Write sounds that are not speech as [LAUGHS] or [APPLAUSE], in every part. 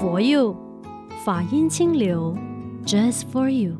佛佑法音清流，Just for you。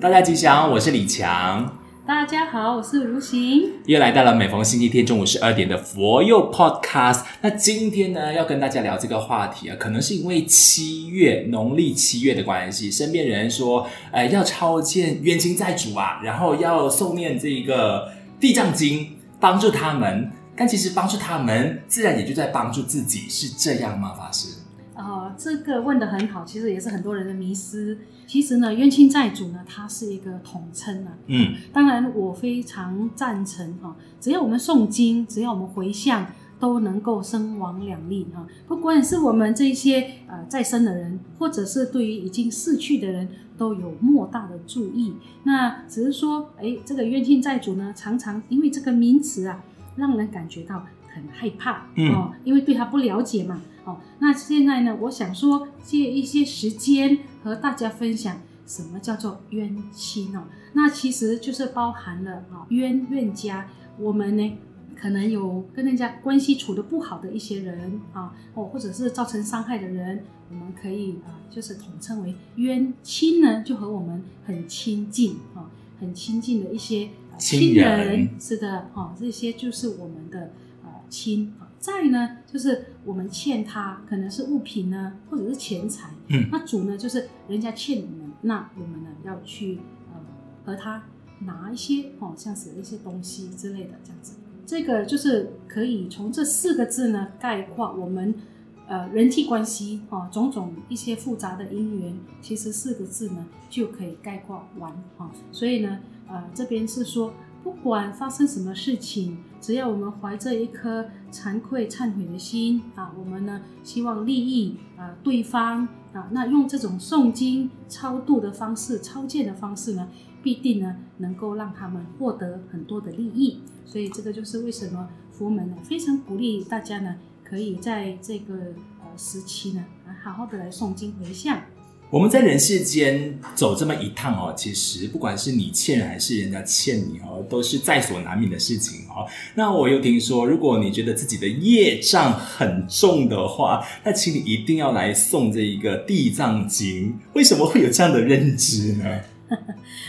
大家吉祥，我是李强。大家好，我是如行。又来到了每逢星期天中午十二点的佛佑 Podcast。那今天呢，要跟大家聊这个话题啊，可能是因为七月农历七月的关系，身边人说，呃，要超荐冤亲债主啊，然后要诵念这个地藏经，帮助他们。但其实帮助他们，自然也就在帮助自己，是这样吗？法师？呃，这个问得很好，其实也是很多人的迷思。其实呢，冤亲债主呢，它是一个统称啊。嗯，当然我非常赞成哈，只要我们诵经，只要我们回向，都能够生亡两利哈。不管是我们这些呃在生的人，或者是对于已经逝去的人，都有莫大的注意。那只是说，哎，这个冤亲债主呢，常常因为这个名词啊。让人感觉到很害怕，嗯、哦，因为对他不了解嘛，哦，那现在呢，我想说借一些时间和大家分享什么叫做冤亲哦，那其实就是包含了啊、哦、冤冤家，我们呢可能有跟人家关系处得不好的一些人啊，哦，或者是造成伤害的人，我们可以啊就是统称为冤亲呢，就和我们很亲近啊、哦，很亲近的一些。亲人，亲人是的，哈，这些就是我们的呃亲。债呢，就是我们欠他，可能是物品呢，或者是钱财。嗯，那主呢，就是人家欠我们，那我们呢要去呃和他拿一些哦，像是一些东西之类的这样子。这个就是可以从这四个字呢概括我们呃人际关系啊，种种一些复杂的因缘，其实四个字呢就可以概括完啊。所以呢。呃，这边是说，不管发生什么事情，只要我们怀着一颗惭愧忏悔的心啊，我们呢希望利益啊对方啊，那用这种诵经超度的方式、超荐的方式呢，必定呢能够让他们获得很多的利益。所以这个就是为什么佛门呢非常鼓励大家呢，可以在这个呃时期呢，好好的来诵经回向。我们在人世间走这么一趟哦，其实不管是你欠人还是人家欠你哦，都是在所难免的事情哦。那我又听说，如果你觉得自己的业障很重的话，那请你一定要来诵这一个地藏经。为什么会有这样的认知呢？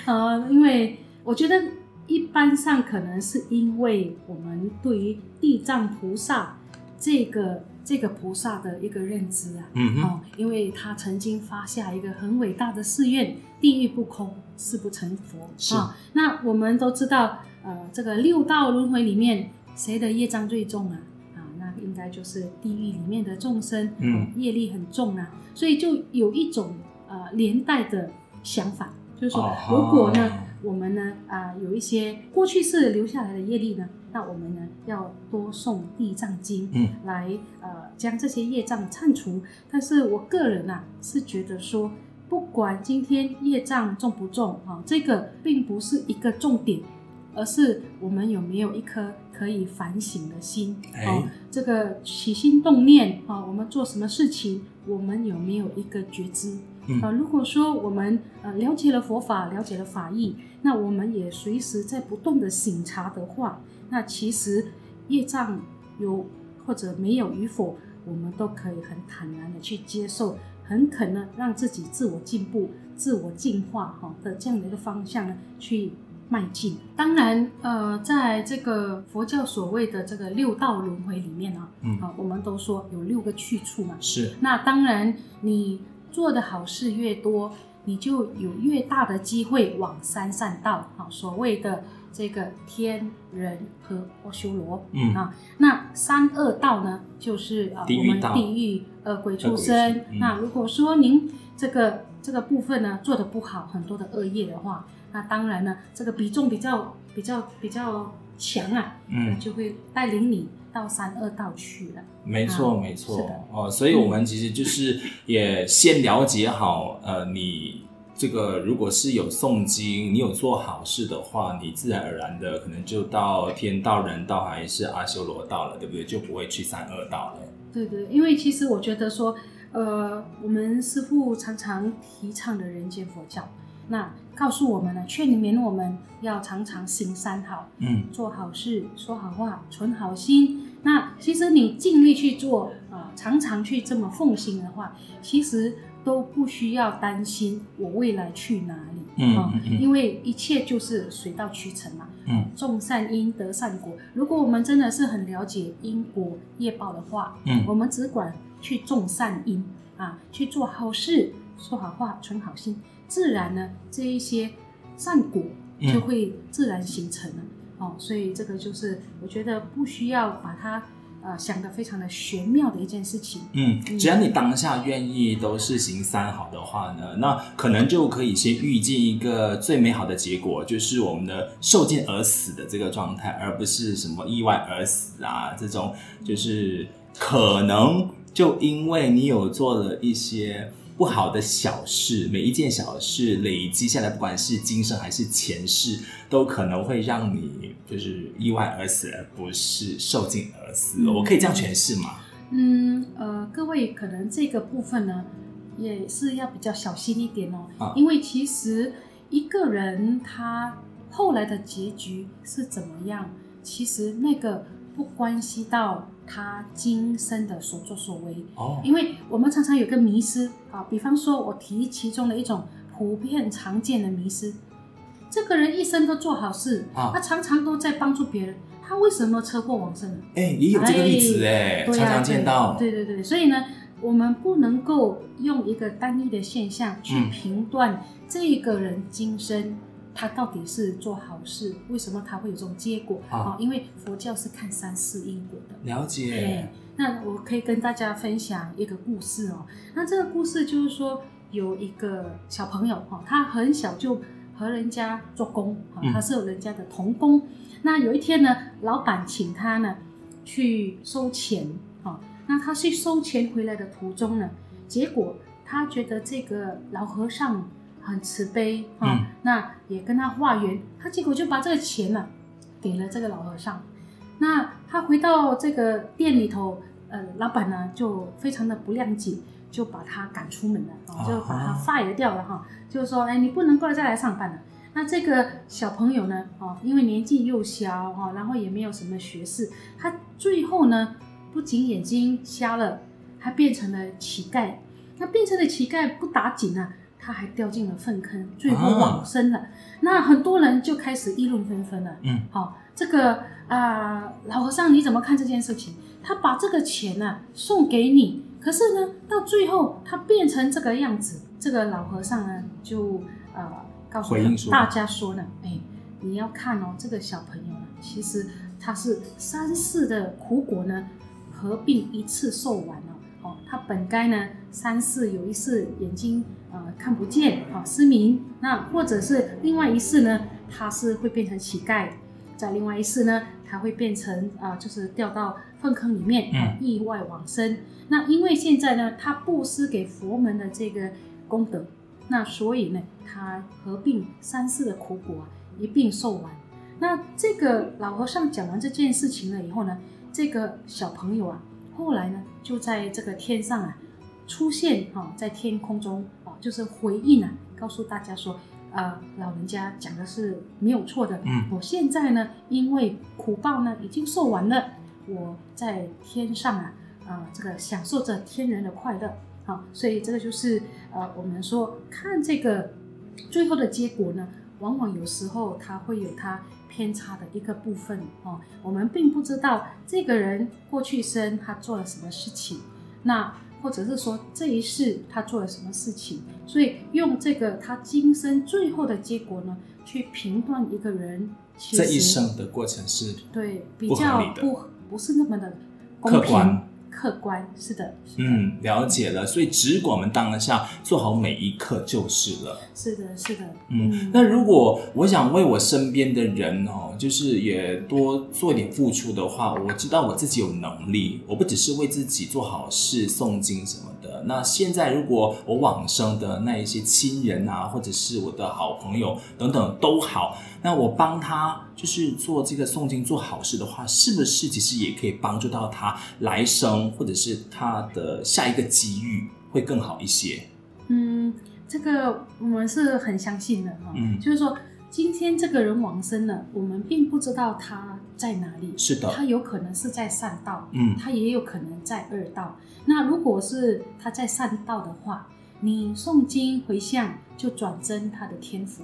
呃，因为我觉得一般上可能是因为我们对于地藏菩萨这个。这个菩萨的一个认知啊，嗯哼，哦，因为他曾经发下一个很伟大的誓愿：地狱不空，誓不成佛。是，哦，那我们都知道，呃，这个六道轮回里面，谁的业障最重啊？啊，那应该就是地狱里面的众生，嗯，哦，业力很重啊，所以就有一种呃连带的想法，就是说，如果呢，哦，我们呢，啊，呃，有一些过去世留下来的业力呢。那我们呢，要多诵地藏经，嗯，来呃将这些业障忏除。但是我个人啊是觉得说，不管今天业障重不重啊，这个并不是一个重点，而是我们有没有一颗可以反省的心。哎、啊，这个起心动念啊，我们做什么事情，我们有没有一个觉知？嗯、啊，如果说我们呃了解了佛法，了解了法义，那我们也随时在不断的醒察的话。那其实业障有或者没有与否，我们都可以很坦然的去接受，很肯呢让自己自我进步、自我进化哈的这样的一个方向呢去迈进。当然，呃，在这个佛教所谓的这个六道轮回里面呢，嗯，啊，我们都说有六个去处嘛。是。那当然，你做的好事越多，你就有越大的机会往三善道，好，所谓的。这个天人和阿修罗，嗯。啊，那三恶道呢，就是啊，我们地狱恶鬼畜生。嗯、那如果说您这个这个部分呢做的不好，很多的恶业的话，那当然呢，这个比重比较比较比较强啊，嗯，就会带领你到三恶道去了。没错，啊、没错，是的。哦，所以我们其实就是也先了解好，呃，你。这个如果是有诵经，你有做好事的话，你自然而然的可能就到天道、人道还是阿修罗道了，对不对？就不会去三恶道了。对对，因为其实我觉得说，呃，我们师父常常提倡的人间佛教，那告诉我们呢，劝勉我们要常常行三好，嗯，做好事，说好话，存好心。那其实你尽力去做啊、呃，常常去这么奉行的话，其实都不需要担心我未来去哪里，嗯，因为一切就是水到渠成嘛，嗯，种善因得善果。如果我们真的是很了解因果业报的话，嗯，我们只管去种善因啊，去做好事，说好话，存好心。自然呢，这一些善果就会自然形成了、嗯、哦。所以这个就是我觉得不需要把它呃想的非常的玄妙的一件事情。嗯，只要你当下愿意都是行三好的话呢，那可能就可以先预见一个最美好的结果，就是我们的受尽而死的这个状态，而不是什么意外而死啊这种，就是可能就因为你有做了一些。不好的小事，每一件小事累积下来，不管是今生还是前世，都可能会让你就是意外而死，而不是受尽而我可以这样诠释吗？嗯，呃，各位可能这个部分呢，也是要比较小心一点哦，啊、因为其实一个人他后来的结局是怎么样，其实那个不关系到。他今生的所作所为哦，因为我们常常有个迷失啊，比方说，我提其中的一种普遍常见的迷失，这个人一生都做好事啊，他常常都在帮助别人，他为什么车祸往生呢？哎，也有这个例子哎，常常见到。对对对，所以呢，我们不能够用一个单一的现象去评断这个人今生。他到底是做好事，为什么他会有这种结果啊、哦？因为佛教是看三世因果的。了解。对，那我可以跟大家分享一个故事哦。那这个故事就是说，有一个小朋友哈，他很小就和人家做工，他是有人家的童工。嗯、那有一天呢，老板请他呢去收钱，那他去收钱回来的途中呢，结果他觉得这个老和尚。很慈悲啊、哦，那也跟他化缘，他结果就把这个钱呢、啊、给了这个老和尚。那他回到这个店里头，呃，老板呢就非常的不谅解，就把他赶出门了，哦、就把他 fire 掉了哈、哦，就是说，哎，你不能过来再来上班了。那这个小朋友呢，哦，因为年纪又小哈、哦，然后也没有什么学识，他最后呢不仅眼睛瞎了，还变成了乞丐。那变成了乞丐不打紧啊。他还掉进了粪坑，最后往生了。啊、那很多人就开始议论纷纷了。嗯，好、哦，这个啊、呃，老和尚你怎么看这件事情？他把这个钱呢、啊、送给你，可是呢，到最后他变成这个样子。这个老和尚呢，就呃告诉大家说呢，哎，你要看哦，这个小朋友呢，其实他是三世的苦果呢，合并一次受完了。哦，他本该呢三世有一世眼睛。呃，看不见啊，失明。那或者是另外一世呢，他是会变成乞丐；在另外一世呢，他会变成啊、呃，就是掉到粪坑里面，呃、意外往生。那因为现在呢，他布施给佛门的这个功德，那所以呢，他合并三世的苦果啊一并受完。那这个老和尚讲完这件事情了以后呢，这个小朋友啊，后来呢，就在这个天上啊出现啊，在天空中啊。就是回应啊，告诉大家说，啊，老人家讲的是没有错的。嗯，我现在呢，因为苦报呢已经受完了，我在天上啊，呃，这个享受着天人的快乐。好，所以这个就是呃，我们说看这个最后的结果呢，往往有时候它会有它偏差的一个部分哦。我们并不知道这个人过去生他做了什么事情，那。或者是说这一世他做了什么事情，所以用这个他今生最后的结果呢，去评断一个人这一生的过程是对比较不不是那么的公平客观。是的，是的，嗯，了解了，所以只管我们当下做好每一刻就是了。是的，是的，嗯。嗯，那如果我想为我身边的人哦，就是也多做一点付出的话，我知道我自己有能力，我不只是为自己做好事、诵经什么的。那现在如果我往生的那一些亲人啊，或者是我的好朋友等等都好。那我帮他就是做这个诵经做好事的话，是不是其实也可以帮助到他来生，或者是他的下一个机遇会更好一些？嗯，这个我们是很相信的哈，嗯，就是说今天这个人往生了，我们并不知道他在哪里，是的，他有可能是在善道，嗯，他也有可能在恶道。那如果是他在善道的话，你诵经回向就转增他的天福。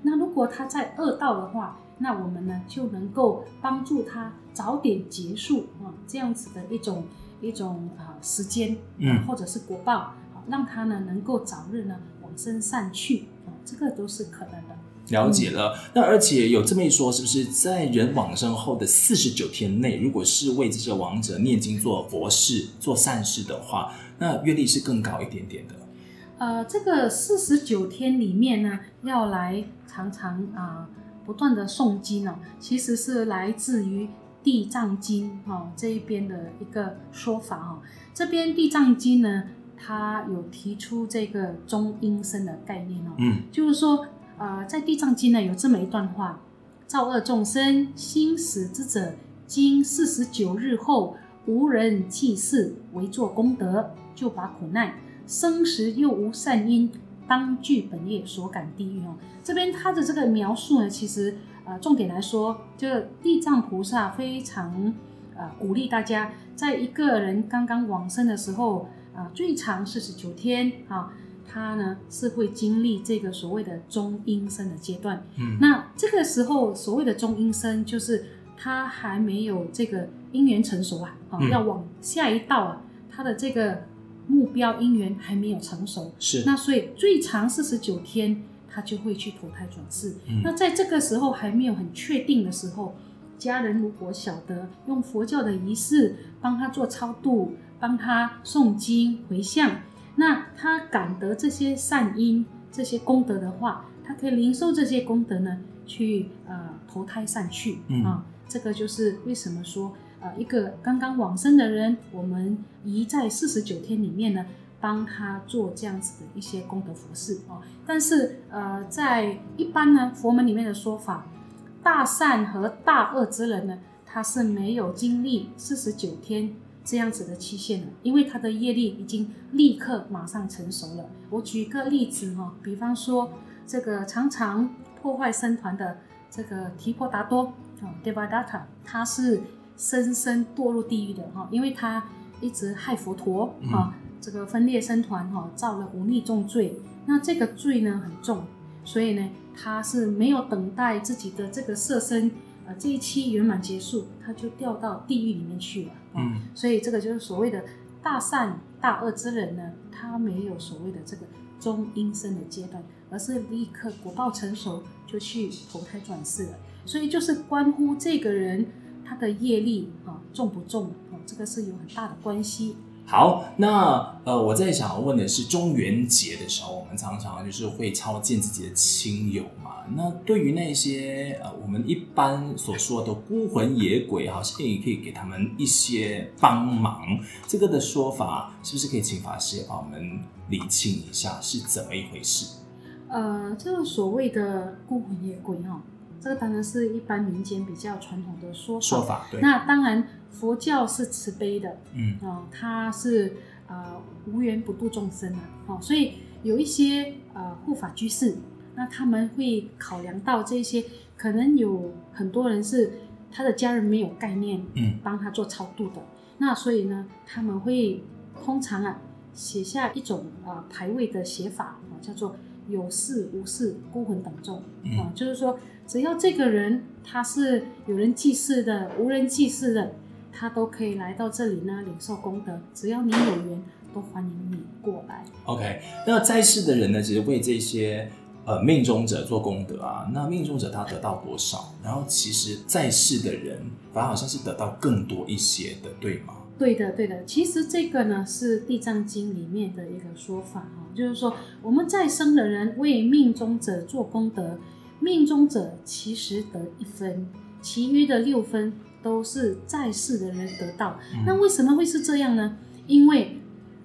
那如果他在恶道的话，那我们呢就能够帮助他早点结束啊这样子的一种一种啊时间，嗯，或者是果报，让他呢能够早日呢往生善去啊，这个都是可能的。了解了，嗯、那而且有这么一说，是不是在人往生后的四十九天内，如果是为这些亡者念经做佛事、做善事的话，那阅历是更高一点点的？呃，这个四十九天里面呢，要来常常啊、呃、不断的诵经哦，其实是来自于《地藏经》哈、哦、这一边的一个说法哈、哦。这边《地藏经》呢，它有提出这个中阴身的概念哦，嗯，就是说。呃，在《地藏经》呢有这么一段话：造恶众生心死之者，经四十九日后，无人祭祀，为作功德，就把苦难；生时又无善因，当具本业所感地狱哦。这边他的这个描述呢，其实呃，重点来说，就地藏菩萨非常呃鼓励大家，在一个人刚刚往生的时候啊、最长四十九天啊。他呢是会经历这个所谓的中阴身的阶段，嗯，那这个时候所谓的中阴身，就是他还没有这个因缘成熟啊，啊、嗯，要往下一道啊，他的这个目标因缘还没有成熟，是，那所以最长四十九天，他就会去投胎转世。嗯，那在这个时候还没有很确定的时候，家人如果晓得用佛教的仪式帮他做超度，帮他诵经回向。那他感得这些善因、这些功德的话，他可以领受这些功德呢，去呃投胎善去啊。这个就是为什么说呃一个刚刚往生的人，我们宜在四十九天里面呢，帮他做这样子的一些功德佛事啊、哦。但是呃在一般呢佛门里面的说法，大善和大恶之人呢，他是没有经历四十九天。这样子的期限了，因为他的业力已经立刻马上成熟了。我举个例子哈，比方说这个常常破坏僧团的这个提婆达多啊，Devadatta，他是深深堕入地狱的哈，因为他一直害佛陀啊，这个分裂僧团哈，造了忤逆重罪。那这个罪呢很重，所以呢他是没有等待自己的这个色身。这一期圆满结束，他就掉到地狱里面去了。嗯，所以这个就是所谓的大善大恶之人呢，他没有所谓的这个中阴身的阶段，而是立刻果报成熟就去投胎转世了。所以就是关乎这个人他的业力啊重不重啊，这个是有很大的关系。好，那呃，我在想问的是，中元节的时候，我们常常就是会超荐自己的亲友嘛。那对于那些呃，我们一般所说的孤魂野鬼，好像也可以给他们一些帮忙。这个的说法，是不是可以请法师也帮我们理清一下是怎么一回事？呃，这个所谓的孤魂野鬼哈，这个当然是一般民间比较传统的说法。说法对。那当然。佛教是慈悲的，嗯啊、呃，它是呃无缘不度众生啊，哦，所以有一些呃护法居士，那他们会考量到这些，可能有很多人是他的家人没有概念，嗯，帮他做超度的，那所以呢，他们会通常啊写下一种呃排位的写法啊，叫做有事无事孤魂等众，嗯、啊，就是说只要这个人他是有人祭祀的，无人祭祀的。他都可以来到这里呢，领受功德。只要你有缘，都欢迎你过来。OK，那在世的人呢，其实为这些呃命中者做功德啊。那命中者他得到多少？然后其实在世的人，反而好像是得到更多一些的，对吗？对的，对的。其实这个呢，是《地藏经》里面的一个说法哈，就是说我们在生的人为命中者做功德，命中者其实得一分，其余的六分。都是在世的人得到，那为什么会是这样呢？因为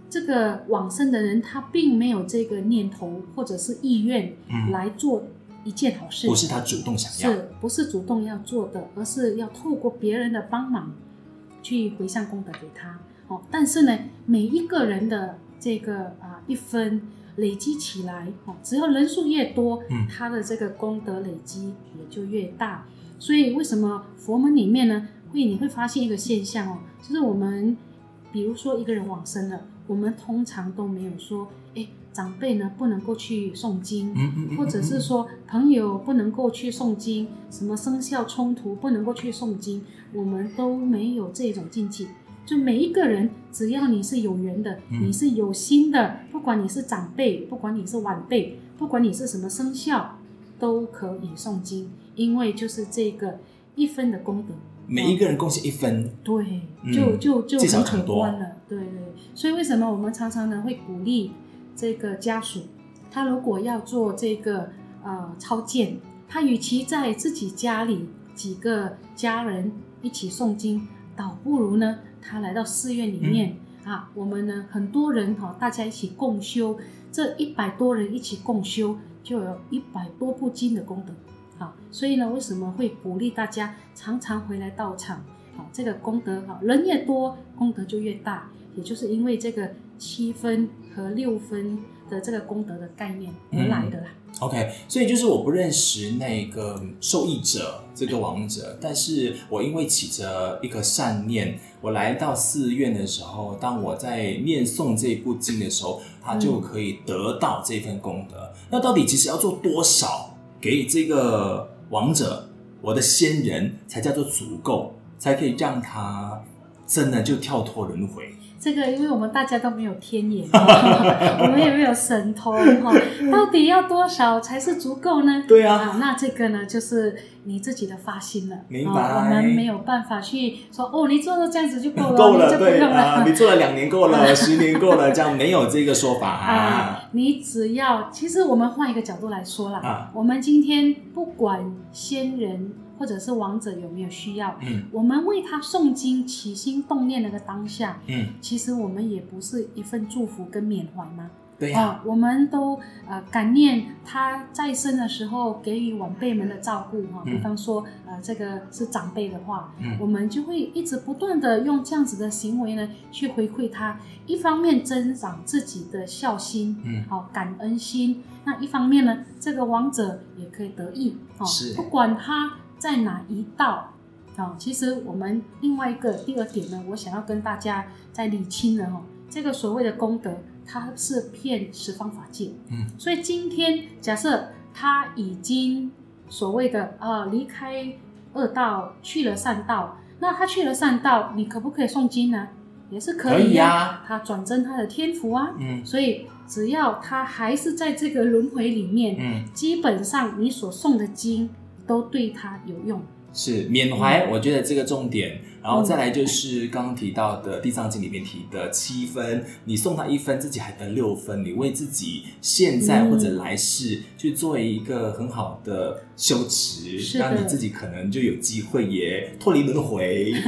这个往生的人他并没有这个念头或者是意愿来做一件好事，不是他主动想要，是不是主动要做的，而是要透过别人的帮忙去回向功德给他。哦，但是呢，每一个人的这个啊一分累积起来，哦，只要人数越多，嗯，他的这个功德累积也就越大。所以为什么佛门里面呢，会你会发现一个现象哦，就是我们比如说一个人往生了，我们通常都没有说，哎，长辈呢不能够去诵经，嗯嗯嗯，或者是说朋友不能够去诵经，什么生肖冲突不能够去诵经，我们都没有这种禁忌。就每一个人，只要你是有缘的，你是有心的，不管你是长辈，不管你是晚辈，不管你是什么生肖，都可以诵经，因为就是这个一分的功德，每一个人贡献一分，对，就就就很可观了，对对。所以为什么我们常常呢会鼓励这个家属，他如果要做这个呃超荐，他与其在自己家里几个家人一起诵经，倒不如呢。他来到寺院里面、嗯、啊，我们呢很多人哈，大家一起共修，这一百多人一起共修，就有一百多部经的功德。好，所以呢，为什么会鼓励大家常常回来道场？好，这个功德好，人越多，功德就越大，也就是因为这个七分和六分的这个功德的概念而来的啦。嗯 OK，所以就是我不认识那个受益者，这个王者，但是我因为起着一个善念，我来到寺院的时候，当我在念诵这部经的时候，他就可以得到这份功德。嗯、那到底其实要做多少给这个王者，我的先人才叫做足够，才可以让他真的就跳脱轮回？这个，因为我们大家都没有天眼，[LAUGHS] 我们也没有神通哈，到底要多少才是足够呢？对啊，啊，那这个呢，就是你自己的发心了。明白。我们没有办法去说哦，你做到这样子就够了，[LAUGHS] 够了，你就不用了。啊，你做了两年够了，[LAUGHS] 十年够了，这样没有这个说法啊，啊。你只要，其实我们换一个角度来说啦，啊，我们今天不管先人。或者是亡者有没有需要？嗯，我们为他诵经起心动念那个当下，嗯，其实我们也不是一份祝福跟缅怀吗？对呀、啊呃，我们都呃感念他在生的时候给予晚辈们的照顾哈、呃，比方说呃这个是长辈的话，嗯，我们就会一直不断的用这样子的行为呢去回馈他，一方面增长自己的孝心，嗯，好、呃、感恩心，那一方面呢，这个亡者也可以得益，哦、不管他。在哪一道啊？其实我们另外一个第二点呢，我想要跟大家再理清了哈，这个所谓的功德，它是遍十方法界。嗯，所以今天假设他已经所谓的呃离开恶道去了善道，那他去了善道，你可不可以诵经呢？也是可以呀、啊，他转增他的天福啊。嗯，所以只要他还是在这个轮回里面，嗯，基本上你所诵的经。都对他有用，是缅怀，我觉得这个重点，然后再来就是刚刚提到的《地藏经》里面提的七分，你送他一分，自己还得六分，你为自己现在或者来世去做一个很好的修持，让你自己可能就有机会也脱离轮回。[LAUGHS]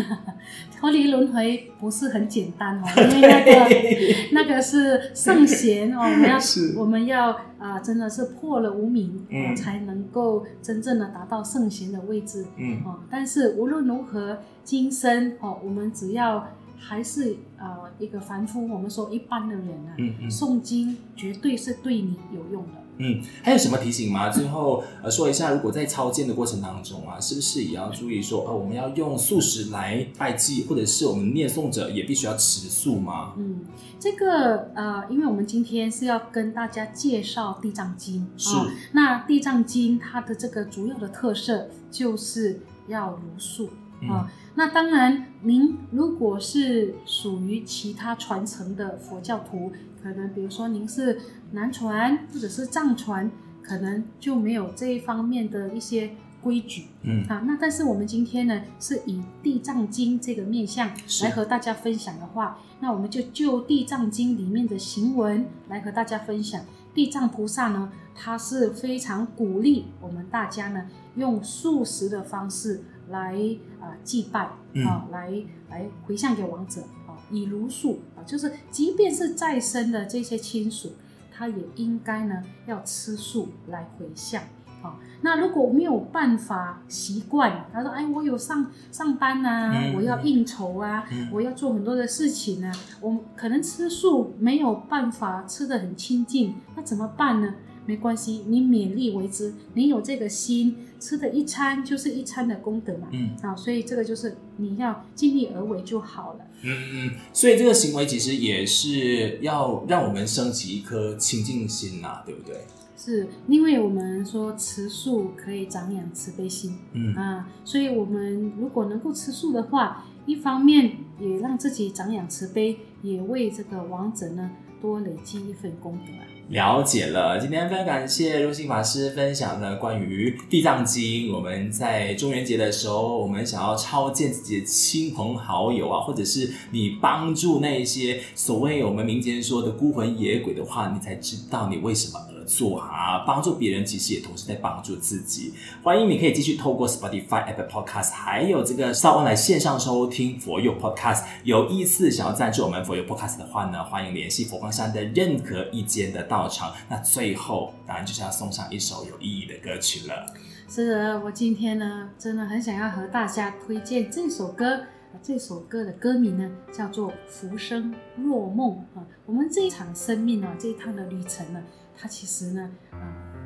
脱离轮回不是很简单哦，因为那个 [LAUGHS] 那个是圣贤哦，我们要我们要啊、呃，真的是破了无名，嗯，才能够真正的达到圣贤的位置，嗯哦。但是无论如何，今生哦，我们只要还是呃一个凡夫，我们说一般的人啊，嗯嗯，诵经绝对是对你有用的。嗯，还有什么提醒吗？最后呃说一下，如果在超荐的过程当中啊，是不是也要注意说，呃，我们要用素食来拜祭，或者是我们念诵者也必须要吃素吗？嗯，这个呃，因为我们今天是要跟大家介绍地藏经，是。哦，那地藏经它的这个主要的特色就是要茹素啊。哦，那当然，您如果是属于其他传承的佛教徒。可能比如说您是南传或者是藏传，可能就没有这一方面的一些规矩。嗯，啊，那但是我们今天呢，是以地藏经这个面向来和大家分享的话，那我们就就地藏经里面的行文来和大家分享。地藏菩萨呢，他是非常鼓励我们大家呢，用素食的方式来啊、呃、祭拜啊、嗯，来来回向给亡者啊。以如数啊，就是即便是再生的这些亲属，他也应该呢要吃素来回向。好，那如果没有办法习惯，他说：“哎，我有上上班啊，嗯、我要应酬啊，嗯、我要做很多的事情啊，我可能吃素没有办法吃得很清净，那怎么办呢？”没关系，你勉力为之，你有这个心，吃的一餐就是一餐的功德嘛。嗯，啊，所以这个就是你要尽力而为就好了。嗯嗯，所以这个行为其实也是要让我们升起一颗清净心呐、啊，对不对？是因为我们说吃素可以长养慈悲心，嗯啊，所以我们如果能够吃素的话，一方面也让自己长养慈悲，也为这个亡者呢多累积一份功德。了解了，今天非常感谢若心法师分享的关于《地藏经》。我们在中元节的时候，我们想要超荐自己的亲朋好友啊，或者是你帮助那些所谓我们民间说的孤魂野鬼的话，你才知道你为什么而做啊。帮助别人，其实也同时在帮助自己。欢迎你可以继续透过 Spotify、Apple Podcast，还有这个 SoundOn 来线上收听佛佑 Podcast。有意思想要赞助我们佛佑 Podcast 的话呢，欢迎联系佛光山的任何一间的道到场，那最后当然就是要送上一首有意义的歌曲了。是的，我今天呢，真的很想要和大家推荐这首歌。这首歌的歌名呢，叫做《浮生若梦》啊。我们这一场生命啊，这一趟的旅程呢，它其实呢，啊，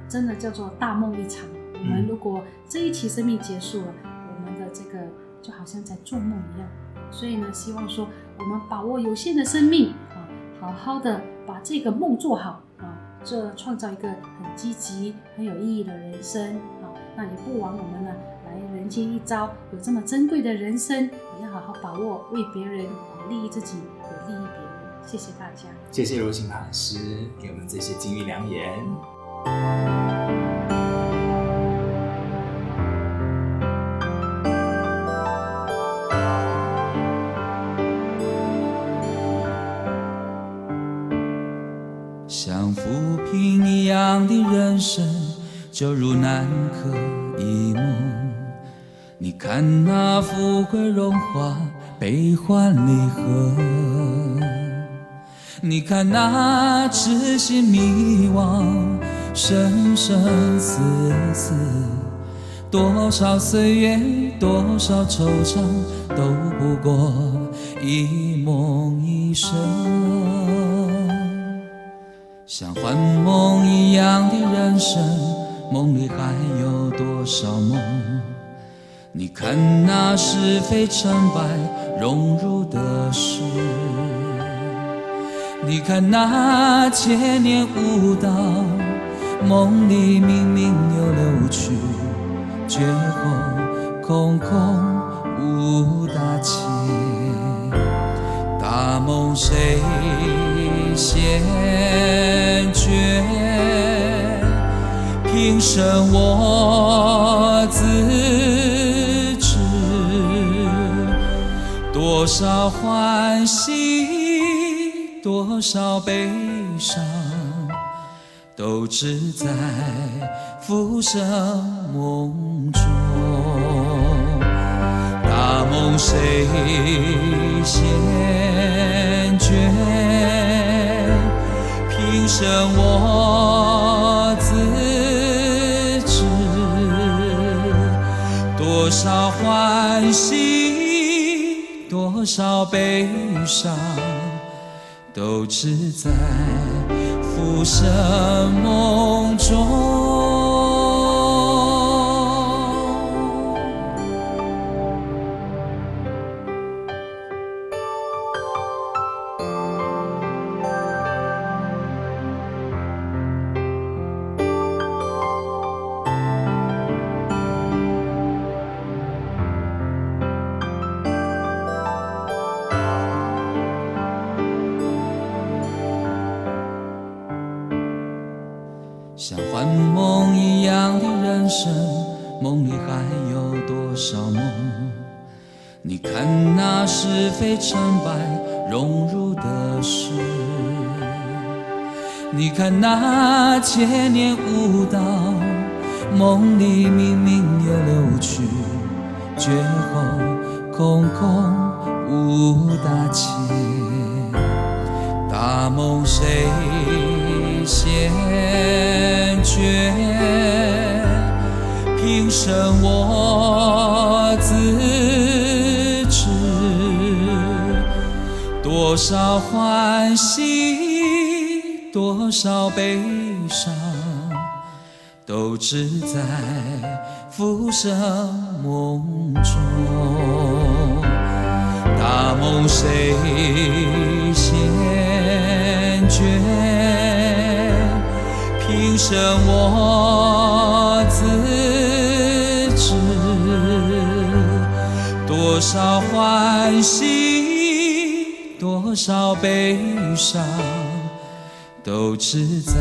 真的叫做大梦一场。我们如果这一期生命结束了，我们的这个就好像在做梦一样。所以呢，希望说我们把握有限的生命啊，好好的把这个梦做好。这创造一个很积极、很有意义的人生啊！那也不枉我们呢来人间一遭，有这么珍贵的人生，你要好好把握，为别人利益自己，也利益别人。谢谢大家，谢谢柔情法师给我们这些金玉良言。人看那富贵荣华，悲欢离合；你看那痴心迷惘，生生死死。多少岁月，多少惆怅，都不过一梦一生。像幻梦一样的人生，梦里还有多少梦？你看那是非成败荣辱的事，你看那千年舞蹈，梦里明明又流去，绝后空空无大千，大梦谁先？觉平生我多少欢喜，多少悲伤，都只在浮生梦中。大梦谁先觉？平生我自知，多少欢喜，多少悲伤，都只在浮生梦中。年舞蹈，梦里明明也流去，绝后空空无大千，大梦谁先觉平生我自知，多少欢喜，多少悲伤，都只在浮生梦中。大梦谁先觉？平生我自知，多少欢喜，多少悲伤，都只在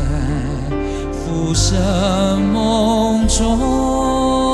浮生梦中。